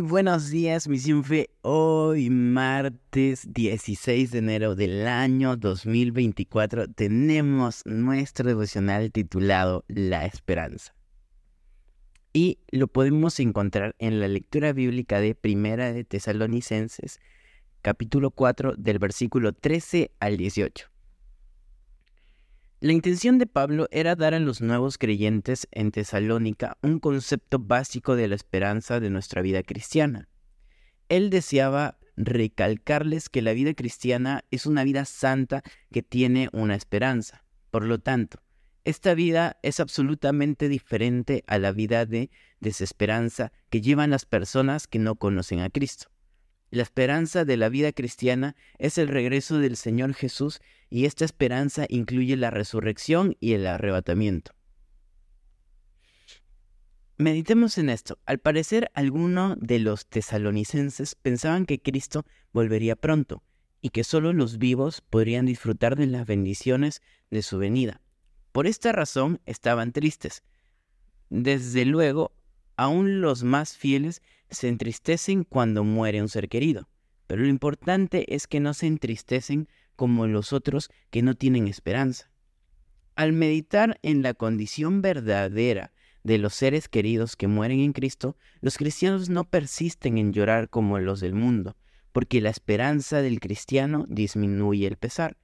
buenos días, mi Fe. Hoy, martes 16 de enero del año 2024, tenemos nuestro devocional titulado La Esperanza. Y lo podemos encontrar en la lectura bíblica de Primera de Tesalonicenses, capítulo 4, del versículo 13 al 18. La intención de Pablo era dar a los nuevos creyentes en Tesalónica un concepto básico de la esperanza de nuestra vida cristiana. Él deseaba recalcarles que la vida cristiana es una vida santa que tiene una esperanza. Por lo tanto, esta vida es absolutamente diferente a la vida de desesperanza que llevan las personas que no conocen a Cristo. La esperanza de la vida cristiana es el regreso del Señor Jesús y esta esperanza incluye la resurrección y el arrebatamiento. Meditemos en esto. Al parecer, algunos de los tesalonicenses pensaban que Cristo volvería pronto y que solo los vivos podrían disfrutar de las bendiciones de su venida. Por esta razón estaban tristes. Desde luego, aún los más fieles se entristecen cuando muere un ser querido, pero lo importante es que no se entristecen como los otros que no tienen esperanza. Al meditar en la condición verdadera de los seres queridos que mueren en Cristo, los cristianos no persisten en llorar como los del mundo, porque la esperanza del cristiano disminuye el pesar.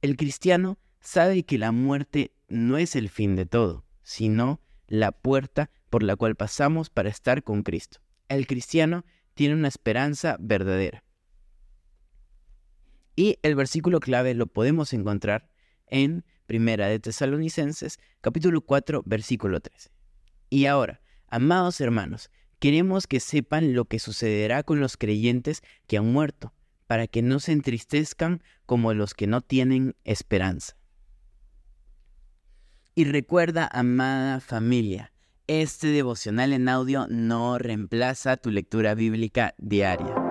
El cristiano sabe que la muerte no es el fin de todo, sino la puerta por la cual pasamos para estar con Cristo el cristiano tiene una esperanza verdadera. Y el versículo clave lo podemos encontrar en Primera de Tesalonicenses, capítulo 4, versículo 13. Y ahora, amados hermanos, queremos que sepan lo que sucederá con los creyentes que han muerto, para que no se entristezcan como los que no tienen esperanza. Y recuerda, amada familia, este devocional en audio no reemplaza tu lectura bíblica diaria.